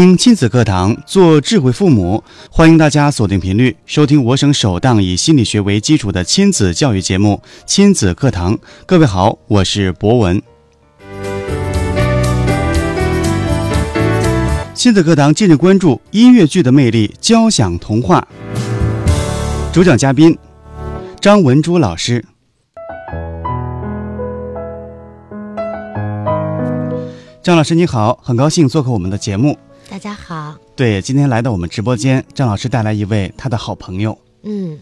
听亲子课堂，做智慧父母。欢迎大家锁定频率，收听我省首档以心理学为基础的亲子教育节目《亲子课堂》。各位好，我是博文。亲子课堂近日关注音乐剧的魅力，交响童话。主讲嘉宾张文珠老师。张老师你好，很高兴做客我们的节目。大家好，对，今天来到我们直播间，郑老师带来一位他的好朋友。嗯，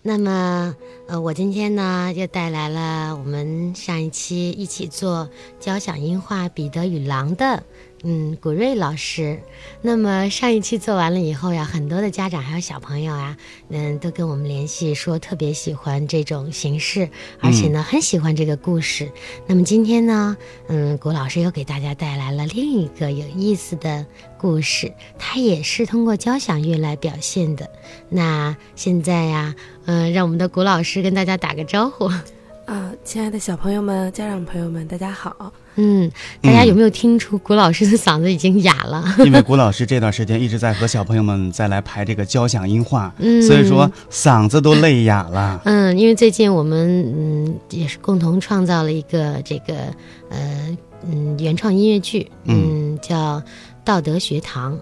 那么呃，我今天呢又带来了我们上一期一起做交响音画《彼得与狼》的。嗯，古瑞老师，那么上一期做完了以后呀，很多的家长还有小朋友啊，嗯，都跟我们联系说特别喜欢这种形式，而且呢很喜欢这个故事。那么今天呢，嗯，古老师又给大家带来了另一个有意思的故事，它也是通过交响乐来表现的。那现在呀，嗯，让我们的古老师跟大家打个招呼。啊，亲爱的小朋友们、家长朋友们，大家好。嗯，大家有没有听出谷老师的嗓子已经哑了？因为谷老师这段时间一直在和小朋友们再来排这个交响音画，嗯所以说嗓子都累哑了。嗯，因为最近我们嗯也是共同创造了一个这个呃嗯原创音乐剧，嗯叫《道德学堂》。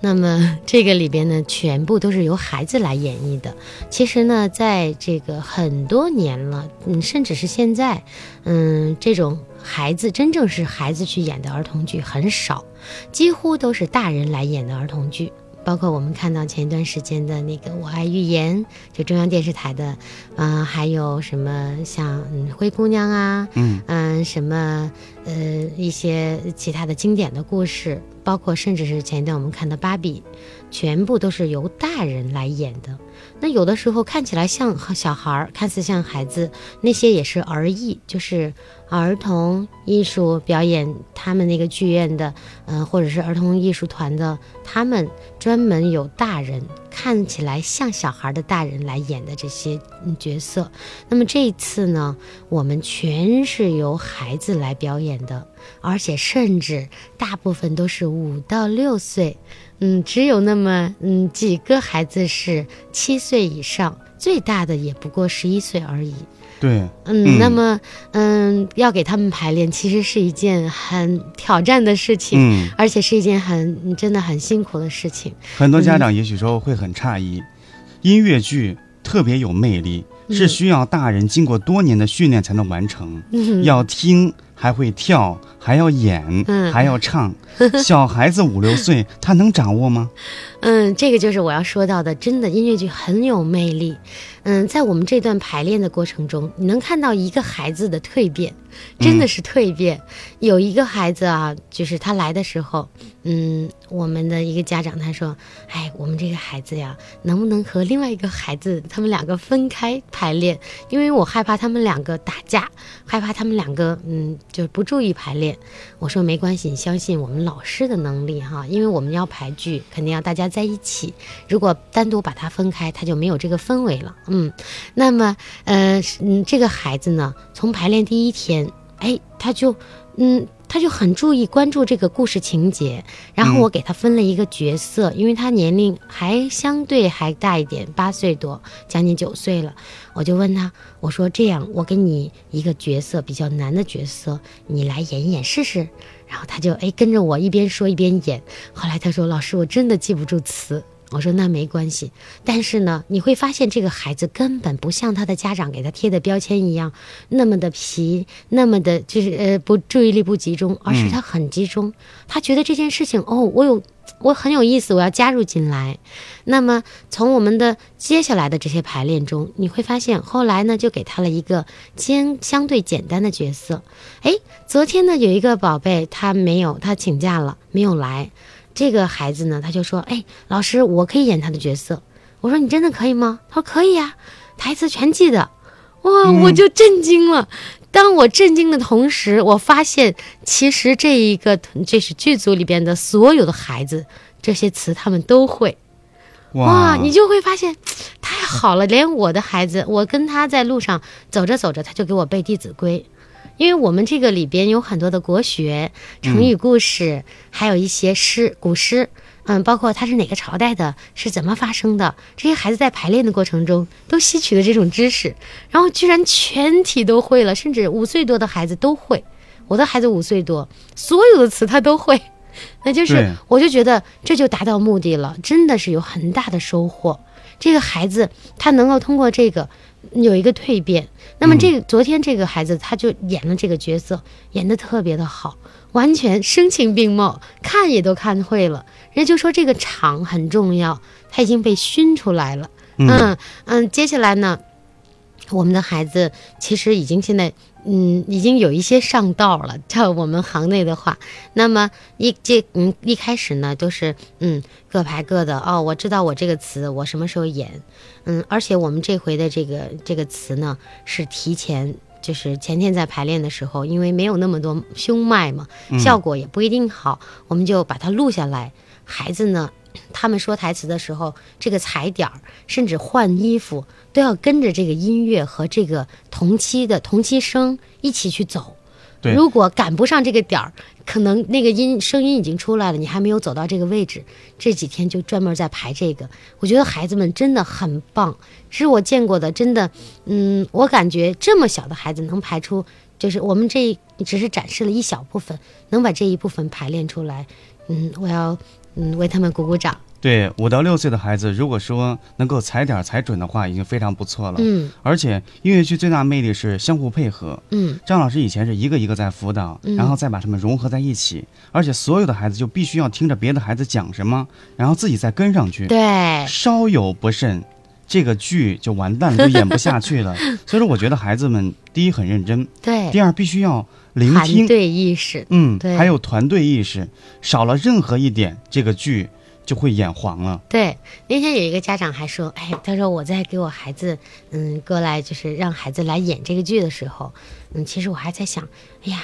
那么这个里边呢，全部都是由孩子来演绎的。其实呢，在这个很多年了，嗯，甚至是现在，嗯，这种孩子真正是孩子去演的儿童剧很少，几乎都是大人来演的儿童剧。包括我们看到前一段时间的那个《我爱寓言》，就中央电视台的，嗯、还有什么像嗯灰姑娘啊，嗯嗯，什么呃一些其他的经典的故事，包括甚至是前一段我们看的芭比，全部都是由大人来演的。那有的时候看起来像小孩儿，看似像孩子，那些也是儿艺，就是儿童艺术表演，他们那个剧院的，嗯、或者是儿童艺术团的，他们专门有大人看起来像小孩的大人来演的这些角色。那么这一次呢，我们全是由孩子来表演的，而且甚至大部分都是五到六岁，嗯，只有那么嗯几个孩子是七岁以上，最大的也不过十一岁而已。对，嗯，嗯。那么嗯，要给他们排练，其实是一件很挑战的事情，嗯，而且是一件很真的很辛苦的事情。很多家长也许说会很诧异，音乐剧特别有魅力，是需要大人经过多年的训练才能完成，嗯，要听还会跳，还要演，嗯还要唱。小孩子五六岁，他能掌握吗？嗯，这个就是我要说到的，真的音乐剧很有魅力。嗯，在我们这段排练的过程中，你能看到一个孩子的蜕变，真的是蜕变。有一个孩子啊，就是他来的时候，嗯，我们的一个家长他说：“哎，我们这个孩子呀，能不能和另外一个孩子他们两个分开排练？因为我害怕他们两个打架，害怕他们两个嗯就是不注意排练。”我说没关系，你相信我们老师的能力哈，因为我们要排剧，肯定要大家在一起。如果单独把它分开，他就没有这个氛围了。嗯，那么呃嗯，这个孩子呢，从排练第一天，哎，他就嗯。他就很注意关注这个故事情节，然后我给他分了一个角色，因为他年龄还相对还大一点，八岁多，将近九岁了。我就问他，我说这样，我给你一个角色比较难的角色，你来演一演试试。然后他就哎跟着我一边说一边演。后来他说：“老师，我真的记不住词。”我说那没关系，但是呢，你会发现这个孩子根本不像他的家长给他贴的标签一样那么的皮，那么的就是呃不注意力不集中，而是他很集中。他觉得这件事情哦，我有我很有意思，我要加入进来。那么从我们的接下来的这些排练中，你会发现后来呢就给他了一个相相对简单的角色。哎，昨天呢有一个宝贝他没有他请假了没有来。这个孩子呢，他就说：“哎，老师，我可以演他的角色。”我说：“你真的可以吗？”他说：“可以呀、台词全记得。”哇，我就震惊了。当我震惊的同时，我发现其实这一个这是剧组里边的所有的孩子，这些词他们都会。哇，你就会发现太好了，连我的孩子，我跟他在路上走着走着，他就给我背《弟子规》，因为我们这个里边有很多的国学、成语故事，还有一些诗、古诗。嗯，包括它是哪个朝代的，是怎么发生的，这些孩子在排练的过程中都吸取了这种知识，然后居然全体都会了，甚至五岁多的孩子都会。我的孩子五岁多，所有的词他都会，那就是我就觉得这就达到目的了，真的是有很大的收获。这个孩子他能够通过这个有一个蜕变，那么这个昨天这个孩子他就演了这个角色，演得特别的好。完全声情并茂，看也都看会了。人家就说这个场很重要，他已经被熏出来了。嗯嗯，接下来呢，我们的孩子其实已经现在嗯已经有一些上道了，叫我们行内的话。那么一这嗯一开始呢都是嗯各排各的哦，我知道我这个词我什么时候演，嗯，而且我们这回的这个这个词呢是提前。就是前天在排练的时候，因为没有那么多胸麦嘛，效果也不一定好，我们就把它录下来。孩子呢，他们说台词的时候，这个踩点儿，甚至换衣服，都要跟着这个音乐和这个同期的同期声一起去走。如果赶不上这个点儿，可能那个音声音已经出来了，你还没有走到这个位置。这几天就专门在排这个，我觉得孩子们真的很棒，是我见过的，真的，嗯，我感觉这么小的孩子能排出，就是我们这只是展示了一小部分，能把这一部分排练出来，嗯，我要嗯为他们鼓鼓掌。对五到六岁的孩子，如果说能够踩点踩准的话，已经非常不错了。嗯，而且音乐剧最大魅力是相互配合。嗯，张老师以前是一个一个在辅导，然后再把他们融合在一起，而且所有的孩子就必须要听着别的孩子讲什么，然后自己再跟上去。对，稍有不慎，这个剧就完蛋了，就演不下去了。所以说，我觉得孩子们第一很认真，对，第二必须要聆听，团队意识，嗯，对，还有团队意识，少了任何一点，这个剧。就会演黄了。对，那天有一个家长还说：“哎，他说我在给我孩子，嗯，过来就是让孩子来演这个剧的时候，嗯，其实我还在想，哎呀，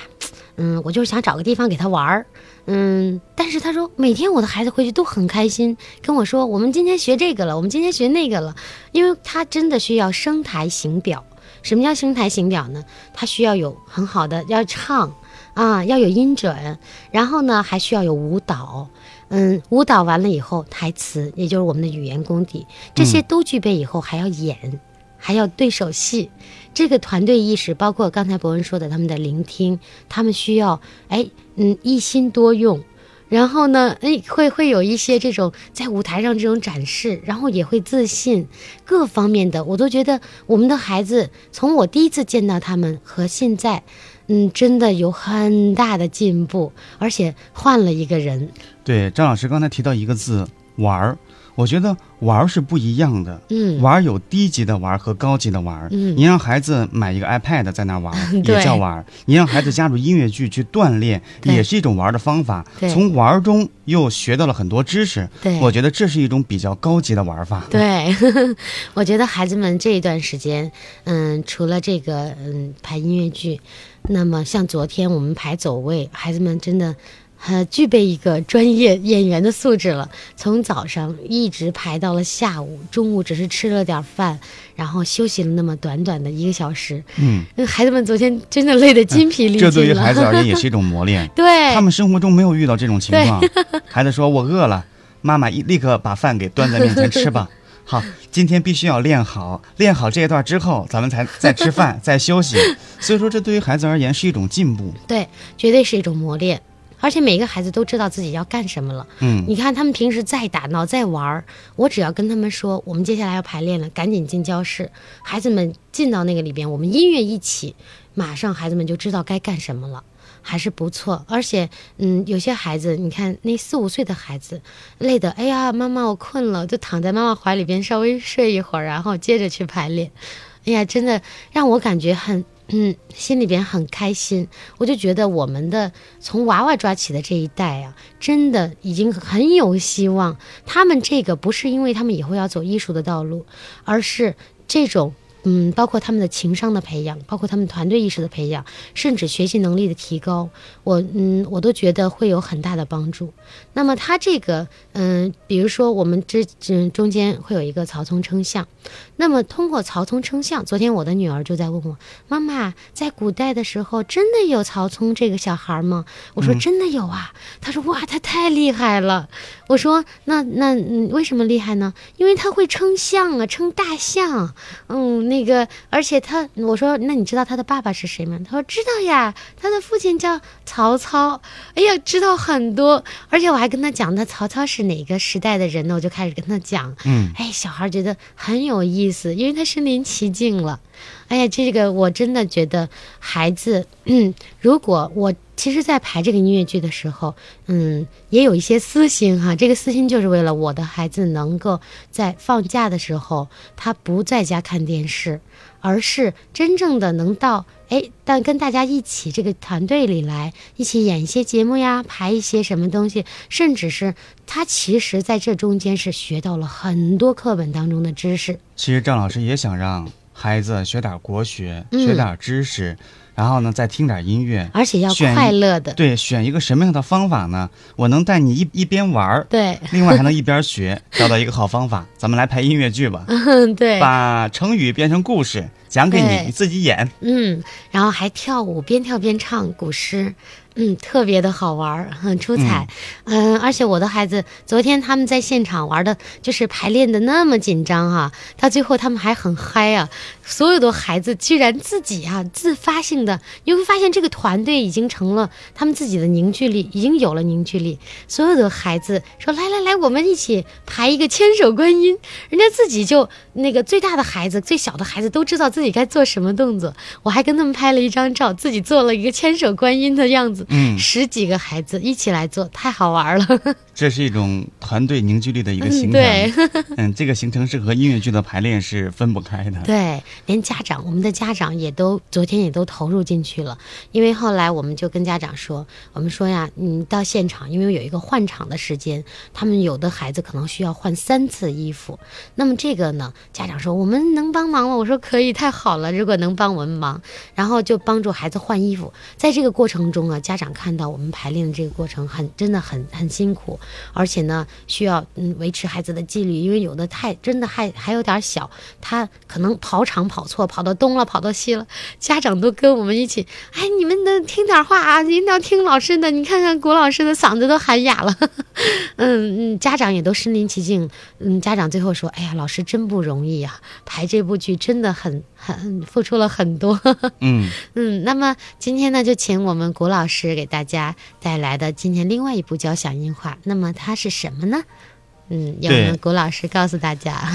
嗯，我就是想找个地方给他玩儿，嗯，但是他说每天我的孩子回去都很开心，跟我说我们今天学这个了，我们今天学那个了，因为他真的需要声台形表。什么叫声台形表呢？它需要有很好的要唱啊，要有音准，然后呢还需要有舞蹈。”嗯，舞蹈完了以后，台词也就是我们的语言功底，这些都具备以后，还要演，还要对手戏，这个团队意识，包括刚才博文说的他们的聆听，他们需要哎，嗯，一心多用，然后呢，哎，会会有一些这种在舞台上这种展示，然后也会自信，各方面的，我都觉得我们的孩子从我第一次见到他们和现在。嗯，真的有很大的进步，而且换了一个人。对，张老师刚才提到一个字“玩儿”，我觉得。玩儿是不一样的，嗯，玩儿有低级的玩儿和高级的玩儿。嗯，你让孩子买一个 iPad 在那玩儿，也叫玩儿；你让孩子加入音乐剧去锻炼，也是一种玩的方法。从玩儿中又学到了很多知识。对，我觉得这是一种比较高级的玩法。对，我觉得孩子们这一段时间，嗯，除了这个，嗯，排音乐剧，那么像昨天我们排走位，孩子们真的。呃，具备一个专业演员的素质了。从早上一直排到了下午，中午只是吃了点饭，然后休息了那么短短的一个小时。嗯，孩子们昨天真的累得筋疲力尽了。这对于孩子而言也是一种磨练。对，他们生活中没有遇到这种情况。孩子说：“我饿了，妈妈一立刻把饭给端在面前吃吧。”好，今天必须要练好，练好这一段之后，咱们才再吃饭，再休息。所以说，这对于孩子而言是一种进步。对，绝对是一种磨练。而且每个孩子都知道自己要干什么了。嗯，你看他们平时再打闹再玩儿，我只要跟他们说，我们接下来要排练了，赶紧进教室。孩子们进到那个里边，我们音乐一起，马上孩子们就知道该干什么了，还是不错。而且，嗯，有些孩子，你看那四五岁的孩子，累的，哎呀，妈妈我困了，就躺在妈妈怀里边稍微睡一会儿，然后接着去排练。哎呀，真的让我感觉很。嗯，心里边很开心，我就觉得我们的从娃娃抓起的这一代啊，真的已经很有希望。他们这个不是因为他们以后要走艺术的道路，而是这种嗯，包括他们的情商的培养，包括他们团队意识的培养，甚至学习能力的提高，我嗯，我都觉得会有很大的帮助。那么他这个，嗯，比如说我们之嗯中间会有一个曹冲称象，那么通过曹冲称象，昨天我的女儿就在问我妈妈，在古代的时候真的有曹冲这个小孩吗？我说真的有啊。她说哇，他太厉害了。我说那那嗯，为什么厉害呢？因为他会称象啊，称大象。嗯，那个而且他我说那你知道他的爸爸是谁吗？他说知道呀，他的父亲叫曹操。哎呀，知道很多，而且我还跟他讲，那曹操是哪个时代的人呢？我就开始跟他讲。嗯，哎，小孩觉得很有意思，因为他身临其境了。哎呀，这个我真的觉得孩子，嗯，如果我其实，在排这个音乐剧的时候，嗯，也有一些私心哈。这个私心就是为了我的孩子能够在放假的时候，他不在家看电视，而是真正的能到哎，但跟大家一起这个团队里来，一起演一些节目呀，排一些什么东西，甚至是他其实在这中间是学到了很多课本当中的知识。其实郑老师也想让孩子学点国学，嗯。学点知识，然后呢再听点音乐，而且要快乐的，对，选一个什么样的方法呢？我能带你一一边玩儿，对，另外还能一边学，找到一个好方法。咱们来拍音乐剧吧，嗯，对，把成语变成故事，讲给你，你自己演。嗯，然后还跳舞，边跳边唱古诗，嗯，特别的好玩儿，很出彩，嗯。而且我的孩子昨天他们在现场玩的，就是排练的那么紧张哈、到最后他们还很嗨啊，所有的孩子居然自己啊自发性的，你会发现这个团队已经成了他们自己的凝聚力，已经有了凝聚力，所有的孩子说来来来，我们一起排一个千手观音，人家自己就那个最大的孩子、最小的孩子都知道自己该做什么动作。我还跟他们拍了一张照，自己做了一个千手观音的样子，嗯十几个孩子一起来做，太好玩了。这是一种团队凝聚力的一个形成。对 嗯，这个形成是和音乐剧的排练是分不开的。对，连家长，我们的家长也都昨天也都投入进去了，因为后来我们就跟家长说，我们说呀，你到现场，因为有一个换场的时间，他们有的孩子可能需要换三次衣服，那么这个呢，家长说我们能帮忙吗？我说可以，太好了，如果能帮我们忙，然后就帮助孩子换衣服。在这个过程中啊，家家长看到我们排练的这个过程很真的很很辛苦，而且呢，需要嗯维持孩子的纪律，因为有的太真的还还有点小，他可能跑场跑错，跑到东了，跑到西了，家长都跟我们一起，哎，你们能听点话啊，一定要听老师的，你看看谷老师的嗓子都喊哑了，嗯嗯，家长也都身临其境，嗯，家长最后说，哎呀，老师真不容易呀、排这部剧真的很很付出了很多。嗯，嗯，那么今天呢，就请我们谷老师给大家带来的今天另外一部交响音画，那么它是什么呢？嗯，由我们谷老师告诉大家。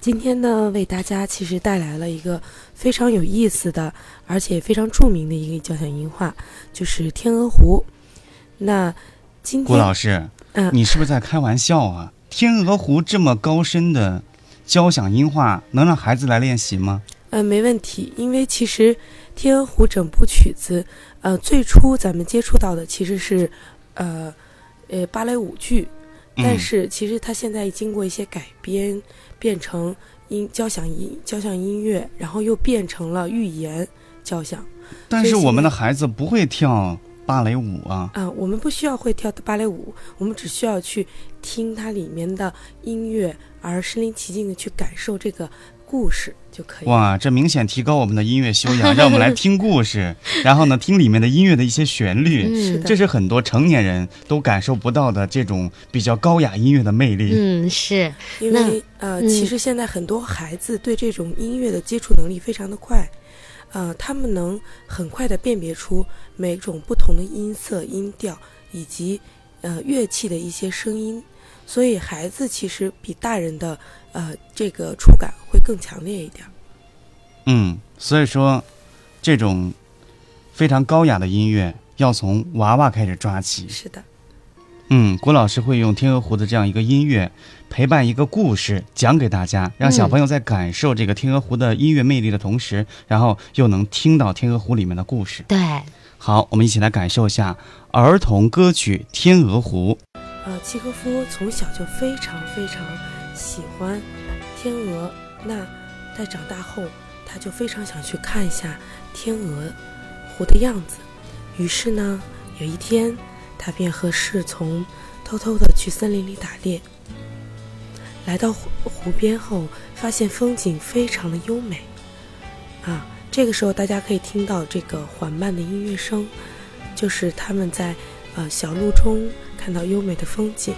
今天呢，为大家其实带来了一个非常有意思的，而且非常著名的一个交响音画，就是《天鹅湖》。那今郭天，老师，嗯你是不是在开玩笑啊？天鹅湖这么高深的交响音画，能让孩子来练习吗？呃，没问题，因为其实《天鹅湖》整部曲子，呃，最初咱们接触到的其实是，呃，呃，芭蕾舞剧，但嗯是其实它现在经过一些改编，变成音交响音交响音乐，然后又变成了寓言交响。但是我们的孩子不会跳芭蕾舞啊。啊、我们不需要会跳芭蕾舞，我们只需要去听它里面的音乐，而身临其境的去感受这个故事就可以了。哇，这明显提高我们的音乐修养，让我们来听故事，然后呢，听里面的音乐的一些旋律，是的这是很多成年人都感受不到的这种比较高雅音乐的魅力。嗯，是，因为呃，嗯其实现在很多孩子对这种音乐的接触能力非常的快，呃，他们能很快的辨别出每种不同的音色、音调以及呃乐器的一些声音，所以孩子其实比大人的呃这个触感会更强烈一点。嗯，所以说，这种非常高雅的音乐要从娃娃开始抓起。是的，嗯，郭老师会用《天鹅湖》的这样一个音乐陪伴一个故事讲给大家，让小朋友在感受这个天鹅湖的音乐魅力的同时，然后又能听到天鹅湖里面的故事。对，好，我们一起来感受一下儿童歌曲《天鹅湖》。呃，契诃夫从小就非常非常喜欢天鹅。那在长大后，他就非常想去看一下天鹅湖的样子。于是呢，有一天，他便和侍从偷偷的去森林里打猎。来到湖湖边后，发现风景非常的优美。啊，这个时候大家可以听到这个缓慢的音乐声，就是他们在呃小路中看到优美的风景。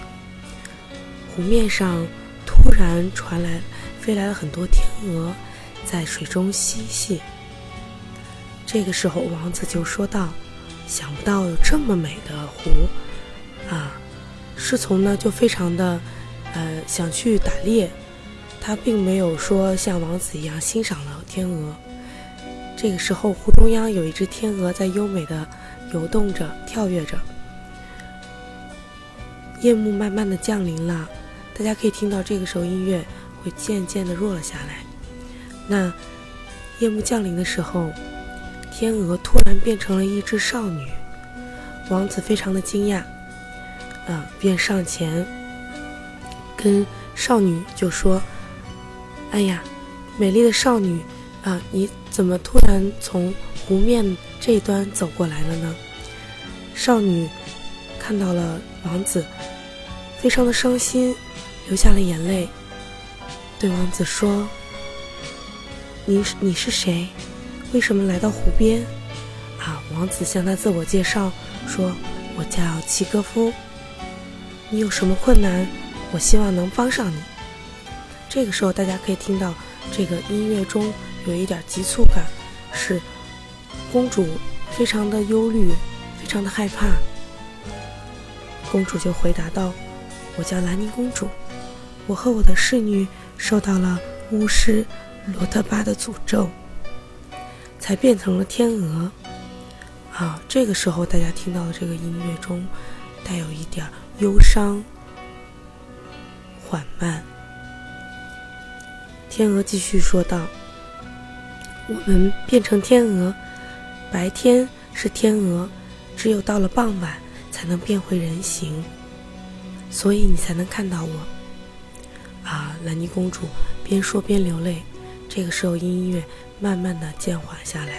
湖面上突然传来飞来了很多天鹅，在水中嬉戏。这个时候，王子就说道。想不到有这么美的湖，啊！侍从呢就非常的，呃，想去打猎，他并没有说像王子一样欣赏了天鹅。这个时候，湖中央有一只天鹅在优美的游动着、跳跃着。夜幕慢慢的降临了，大家可以听到这个时候音乐会渐渐的弱了下来。那夜幕降临的时候。天鹅突然变成了一只少女，王子非常的惊讶，啊，便上前跟少女就说：“哎呀，美丽的少女，啊，你怎么突然从湖面这端走过来了呢？”少女看到了王子，非常的伤心，流下了眼泪，对王子说：“你你是谁？”为什么来到湖边？啊，王子向他自我介绍说：“我叫齐格夫。你有什么困难？我希望能帮上你。”这个时候，大家可以听到这个音乐中有一点急促感，是公主非常的忧虑，非常的害怕。公主就回答道：“我叫兰妮公主，我和我的侍女受到了巫师罗特巴的诅咒。”才变成了天鹅，啊！这个时候，大家听到的这个音乐中，带有一点忧伤、缓慢。天鹅继续说道：“我们变成天鹅，白天是天鹅，只有到了傍晚才能变回人形，所以你才能看到我。”啊！兰妮公主边说边流泪。这个时候，音乐。慢慢的渐缓下来。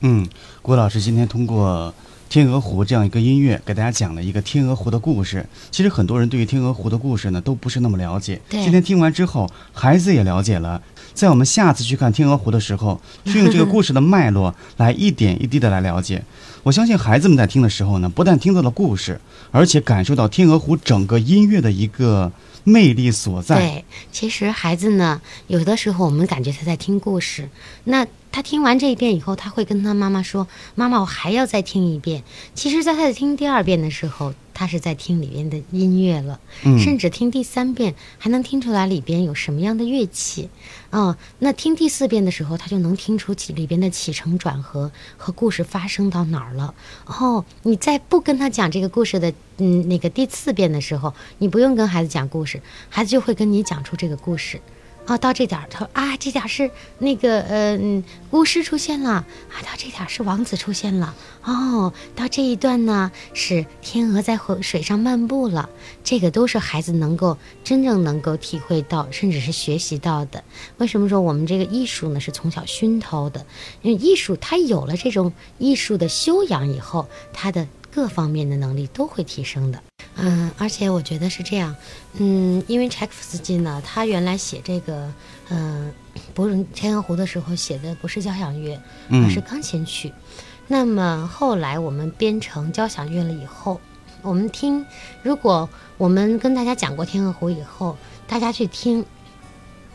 嗯，郭老师今天通过《天鹅湖》这样一个音乐，给大家讲了一个天鹅湖的故事。其实很多人对于天鹅湖的故事呢，都不是那么了解。今天听完之后，孩子也了解了。在我们下次去看天鹅湖的时候，去用这个故事的脉络来一点一滴的来了解。我相信孩子们在听的时候呢，不但听到了故事，而且感受到天鹅湖整个音乐的一个。魅力所在。对，其实孩子呢，有的时候我们感觉他在听故事，那他听完这一遍以后，他会跟他妈妈说：“妈妈，我还要再听一遍。”其实，在他在听第二遍的时候。他是在听里边的音乐了，甚至听第三遍还能听出来里边有什么样的乐器，啊，那听第四遍的时候，他就能听出起里边的起承转合和故事发生到哪儿了。哦，你在不跟他讲这个故事的，嗯，那个第四遍的时候，你不用跟孩子讲故事，孩子就会跟你讲出这个故事。哦，到这点儿，他说啊，这点儿是那个呃，巫师出现了啊，到这点儿是王子出现了哦，到这一段呢是天鹅在河水上漫步了，这个都是孩子能够真正能够体会到，甚至是学习到的。为什么说我们这个艺术呢是从小熏陶的？因为艺术它有了这种艺术的修养以后，它的各方面的能力都会提升的。嗯，而且我觉得是这样，嗯，因为柴可夫斯基呢，他原来写这个，嗯，不是天鹅湖的时候写的不是交响乐，而是钢琴曲。那么后来我们编成交响乐了以后，我们听，如果我们跟大家讲过天鹅湖以后，大家去听，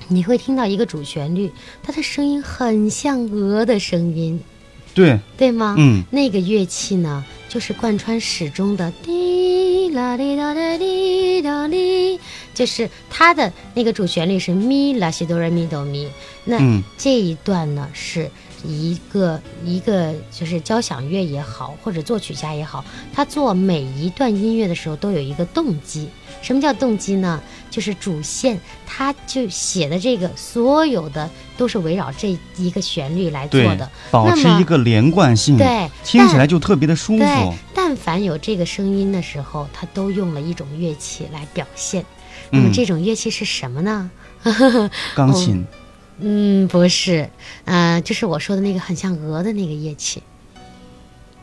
你会听到一个主旋律，它的声音很像鹅的声音，对，对吗？嗯，那个乐器呢，就是贯穿始终的滴。啦滴啦啦滴啦滴，就是它的那个主旋律是咪啦西哆来咪哆咪。那这一段呢，是一个一个就是交响乐也好，或者作曲家也好，他做每一段音乐的时候都有一个动机。什么叫动机呢？就是主线，他就写的这个所有的都是围绕这一个旋律来做的，保持一个连贯性，对，听起来就特别的舒服。但凡有这个声音的时候，他都用了一种乐器来表现。那么这种乐器是什么呢？钢琴。嗯，不是，呃，就是我说的那个很像鹅的那个乐器。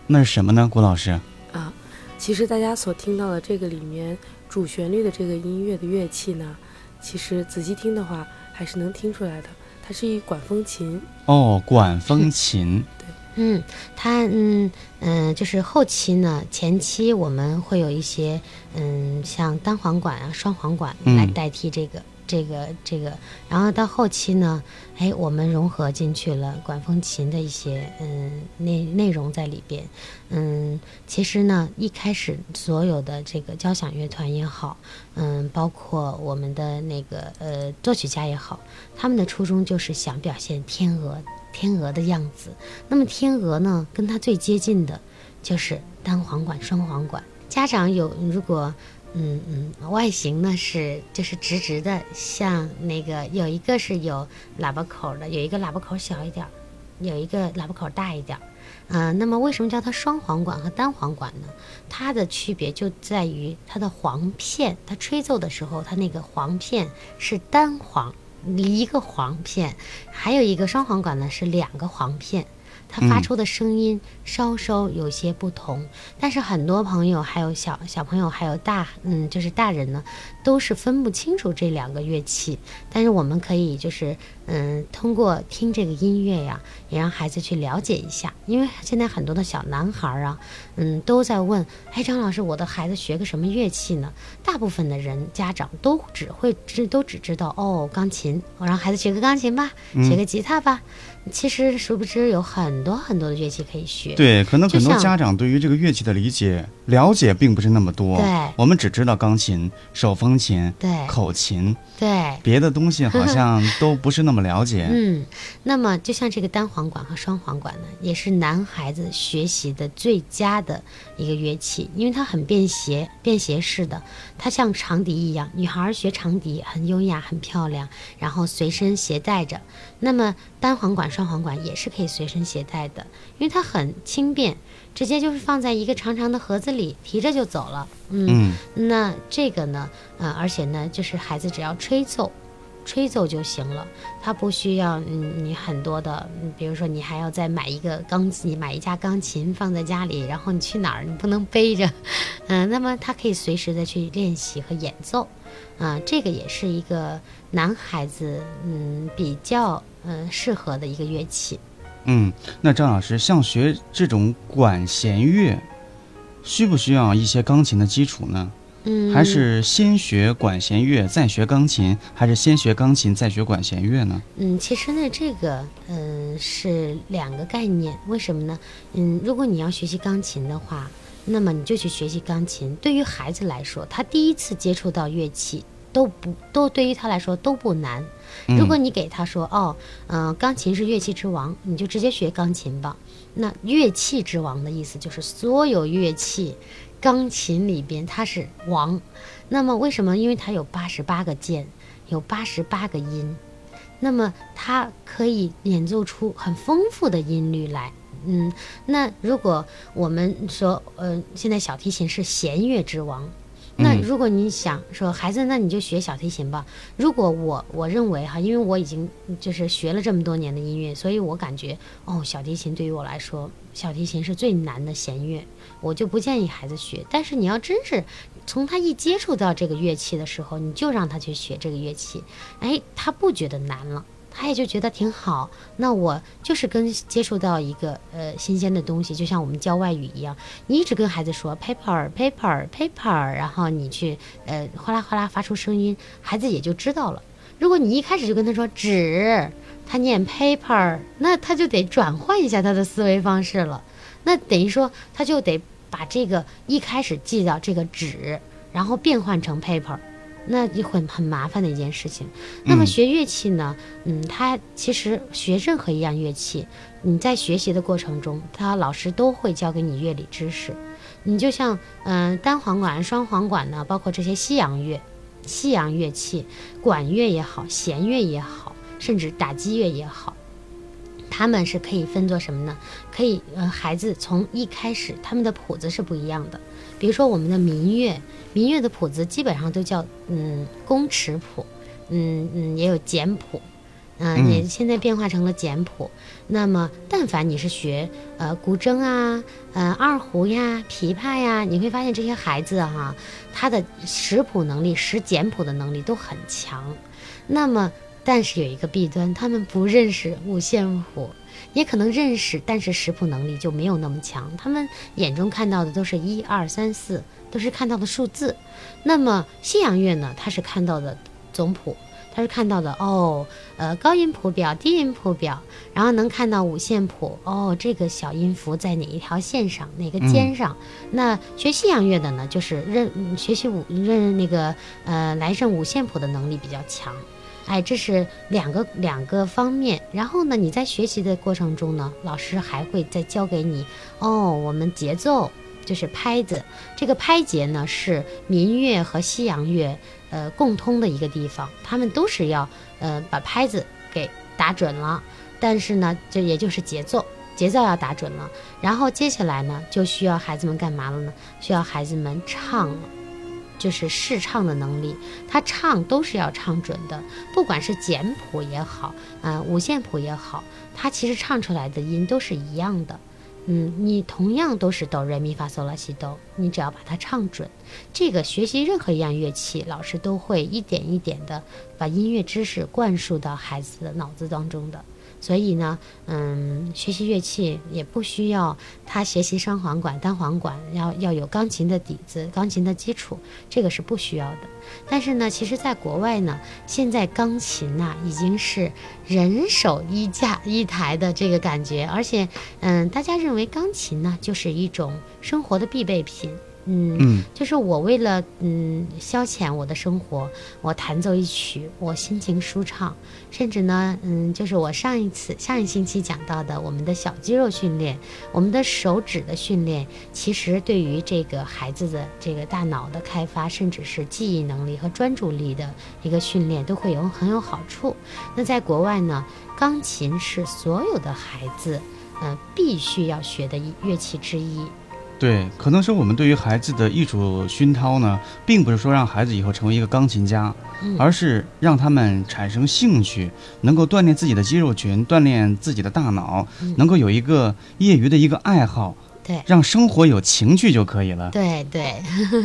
那是什么呢，郭老师？啊，其实大家所听到的这个里面主旋律的这个音乐的乐器呢，其实仔细听的话还是能听出来的，它是一管风琴。哦，管风琴。嗯，它嗯嗯，就是后期呢，前期我们会有一些嗯，像单簧管啊、双簧管来代替这个。这个这个，然后到后期呢，哎，我们融合进去了管风琴的一些嗯内内容在里边，嗯，其实呢，一开始所有的这个交响乐团也好，嗯，包括我们的那个呃作曲家也好，他们的初衷就是想表现天鹅天鹅的样子。那么天鹅呢，跟它最接近的，就是单簧管、双簧管。家长有如果。嗯嗯，外形呢是就是直直的，像那个有一个是有喇叭口的，有一个喇叭口小一点，有一个喇叭口大一点儿。嗯，那么为什么叫它双簧管和单簧管呢？它的区别就在于它的簧片，它吹奏的时候，它那个簧片是单簧，一个簧片，还有一个双簧管呢是两个簧片。它发出的声音稍稍有些不同，但是很多朋友还有小小朋友还有大嗯，就是大人呢，都是分不清楚这两个乐器。但是我们可以就是嗯，通过听这个音乐呀，也让孩子去了解一下。因为现在很多的小男孩啊，嗯，都在问，哎，张老师，我的孩子学个什么乐器呢？大部分的人家长都只会知都只知道哦，钢琴，我让孩子学个钢琴吧，学个吉他吧。其实殊不知有很多很多的乐器可以学。对，可能很多家长对于这个乐器的理解、了解并不是那么多。对，我们只知道钢琴、手风琴、对，口琴，对，别的东西好像都不是那么了解。嗯，那么就像这个单簧管和双簧管呢，也是男孩子学习的最佳的一个乐器，因为它很便携，便携式的，它像长笛一样，女孩学长笛很优雅、很漂亮，然后随身携带着。那么单簧管。双簧管也是可以随身携带的，因为它很轻便，直接就是放在一个长长的盒子里，提着就走了。嗯，那这个呢，呃，而且呢，就是孩子只要吹奏，吹奏就行了，他不需要嗯你很多的，比如说你还要再买一个钢琴，买一架钢琴放在家里，然后你去哪儿你不能背着，嗯，那么他可以随时的去练习和演奏，啊，这个也是一个男孩子嗯比较。嗯，适合的一个乐器。嗯，那张老师，像学这种管弦乐，需不需要一些钢琴的基础呢？嗯，还是先学管弦乐再学钢琴，还是先学钢琴再学管弦乐呢？嗯，其实呢，这个嗯是两个概念。为什么呢？嗯，如果你要学习钢琴的话，那么你就去学习钢琴。对于孩子来说，他第一次接触到乐器都不都对于他来说都不难。如果你给他说哦，嗯，钢琴是乐器之王，你就直接学钢琴吧。那乐器之王的意思就是所有乐器，钢琴里边它是王。那么为什么？因为它有八十八个键，有八十八个音，那么它可以演奏出很丰富的音律来。嗯，那如果我们说，呃，现在小提琴是弦乐之王。那如果你想说孩子，那你就学小提琴吧。如果我我认为哈，因为我已经就是学了这么多年的音乐，所以我感觉哦，小提琴对于我来说，小提琴是最难的弦乐，我就不建议孩子学。但是你要真是从他一接触到这个乐器的时候，你就让他去学这个乐器，哎，他不觉得难了。他也就觉得挺好，那我就是跟接触到一个呃新鲜的东西，就像我们教外语一样，你一直跟孩子说 paper paper paper，然后你去呃哗啦哗啦发出声音，孩子也就知道了。如果你一开始就跟他说纸，他念 paper，那他就得转换一下他的思维方式了，那等于说他就得把这个一开始记到这个纸，然后变换成 paper。那就很很麻烦的一件事情。那么学乐器呢？嗯，他其实学任何一样乐器，你在学习的过程中，他老师都会教给你乐理知识。你就像嗯，单簧管、双簧管呢，包括这些西洋乐、西洋乐器，管乐也好，弦乐也好，甚至打击乐也好，他们是可以分作什么呢？可以，呃，孩子从一开始，他们的谱子是不一样的。比如说我们的民乐，民乐的谱子基本上都叫嗯宫尺谱，嗯嗯也有简谱，嗯、嗯也现在变化成了简谱。那么，但凡你是学呃古筝啊、呃二胡呀、琵琶呀，你会发现这些孩子哈、他的识谱能力、识简谱的能力都很强。那么，但是有一个弊端，他们不认识五线谱，也可能认识，但是识谱能力就没有那么强。他们眼中看到的都是一二三四，都是看到的数字。那么西洋乐呢，它是看到的总谱，它是看到的哦，呃，高音谱表、低音谱表，然后能看到五线谱，哦，这个小音符在哪一条线上，哪个尖上。那学西洋乐的呢，就是认嗯学习五认那个呃来认五线谱的能力比较强。哎，这是两个两个方面。然后呢，你在学习的过程中呢，老师还会再教给你哦，我们节奏就是拍子。这个拍节呢是民乐和西洋乐呃共通的一个地方，他们都是要呃把拍子给打准了，但是呢，这也就是节奏。节奏要打准了，然后接下来呢，就需要孩子们干嘛了呢？需要孩子们唱了，就是试唱的能力。他唱都是要唱准的，不管是简谱也好，啊、五线谱也好，他其实唱出来的音都是一样的。嗯，你同样都是哆来咪发嗦拉西哆，你只要把它唱准。这个学习任何一样乐器，老师都会一点一点的把音乐知识灌输到孩子的脑子当中的。所以呢，嗯，学习乐器也不需要他学习双簧管、单簧管，要要有钢琴的底子、钢琴的基础，这个是不需要的。但是呢，其实在国外呢，现在钢琴呐、已经是人手一架一台的这个感觉，而且，嗯，大家认为钢琴呢就是一种生活的必备品。嗯，嗯就是我为了嗯消遣我的生活，我弹奏一曲，我心情舒畅，甚至呢，嗯，就是我上一次上一星期讲到的我们的小肌肉训练，我们的手指的训练，其实对于这个孩子的这个大脑的开发，甚至是记忆能力和专注力的一个训练，都会有很有好处。那在国外呢，钢琴是所有的孩子，呃，必须要学的乐器之一。对，可能说我们对于孩子的艺术熏陶呢，并不是说让孩子以后成为一个钢琴家，嗯而是让他们产生兴趣，能够锻炼自己的肌肉群，锻炼自己的大脑，嗯能够有一个业余的一个爱好，对。让生活有情趣就可以了。对对，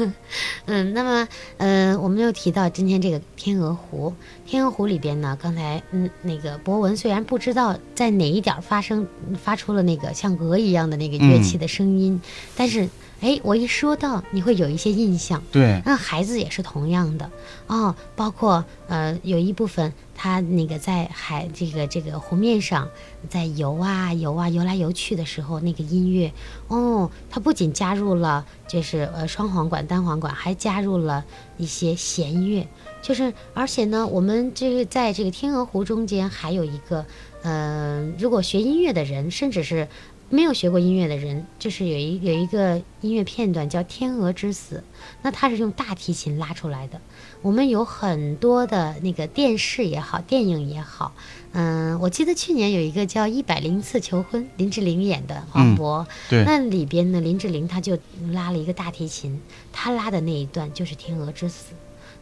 嗯，那么，嗯、我们又提到今天这个天鹅湖，天鹅湖里边呢，刚才嗯，那个博文虽然不知道在哪一点儿发生发出了那个像鹅一样的那个乐器的声音，但是，哎，我一说到，你会有一些印象。对，那孩子也是同样的。哦，包括呃有一部分他那个在海这个这个湖面上在游啊游啊游来游去的时候，那个音乐哦，它不仅加入了就是呃双簧管、单簧管，还加入了一些弦乐，就是而且呢，我们这个在这个天鹅湖中间还有一个呃，如果学音乐的人，甚至是没有学过音乐的人，就是有一有一个音乐片段叫《天鹅之死》，那它是用大提琴拉出来的。我们有很多的那个电视也好，电影也好，嗯，我记得去年有一个叫《一百零次求婚》，林志玲演的黄渤，对那里边呢，林志玲她就拉了一个大提琴，她拉的那一段就是《天鹅之死》。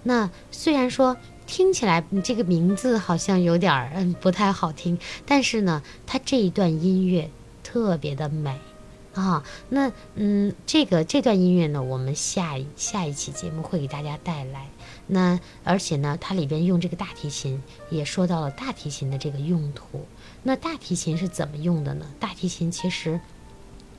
那虽然说听起来嗯这个名字好像有点儿嗯不太好听，但是呢，它这一段音乐特别的美啊。那嗯，这个这段音乐呢，我们下一下一期节目会给大家带来。那而且呢，它里边用这个大提琴，也说到了大提琴的这个用途。那大提琴是怎么用的呢？大提琴其实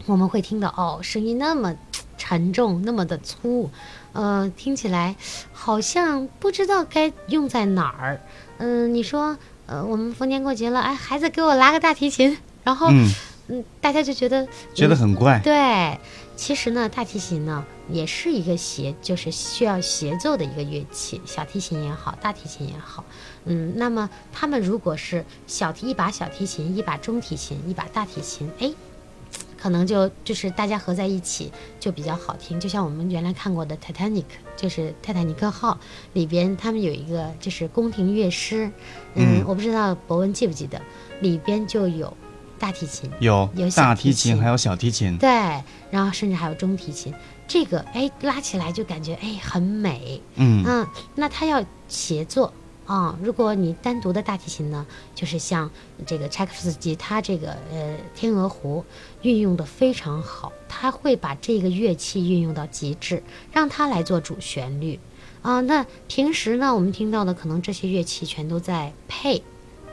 我们会听到哦，声音那么沉重，那么的粗，呃，听起来好像不知道该用在哪儿。嗯、你说，呃，我们逢年过节了，哎，孩子给我拉个大提琴，然后，嗯，嗯，大家就觉得觉得很怪。对，其实呢，大提琴呢也是一个协，就是需要协奏的一个乐器，小提琴也好，大提琴也好。嗯，那么他们如果是小提一把小提琴，一把中提琴，一把大提琴，哎，可能就就是大家合在一起就比较好听。就像我们原来看过的《Titanic》，就是泰坦尼克号里边，他们有一个就是宫廷乐师，嗯，嗯我不知道博文记不记得，里边就有大提琴。有有小大提琴，还有小提琴。对，然后甚至还有中提琴，这个哎拉起来就感觉哎很美，嗯，嗯，那它要协作啊。如果你单独的大提琴呢，就是像这个柴可夫斯基，他这个呃天鹅湖运用的非常好，他会把这个乐器运用到极致，让它来做主旋律啊。那平时呢，我们听到的可能这些乐器全都在配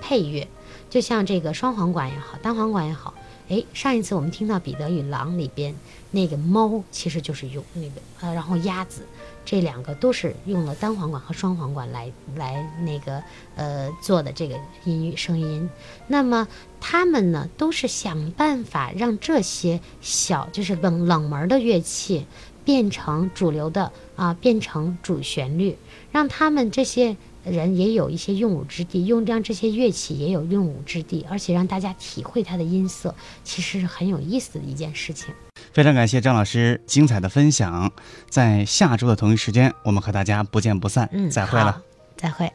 配乐，就像这个双簧管也好，单簧管也好。哎，上一次我们听到《彼得与狼》里边那个猫，其实就是用那个呃，然后鸭子，这两个都是用了单簧管和双簧管来来那个呃做的这个音乐声音。那么他们呢，都是想办法让这些小就是冷冷门的乐器变成主流的啊，变成主旋律，让他们这些。人也有一些用武之地，用让这些乐器也有用武之地，而且让大家体会它的音色，其实是很有意思的一件事情。非常感谢张老师精彩的分享，在下周的同一时间，我们和大家不见不散。嗯，再会了，再会。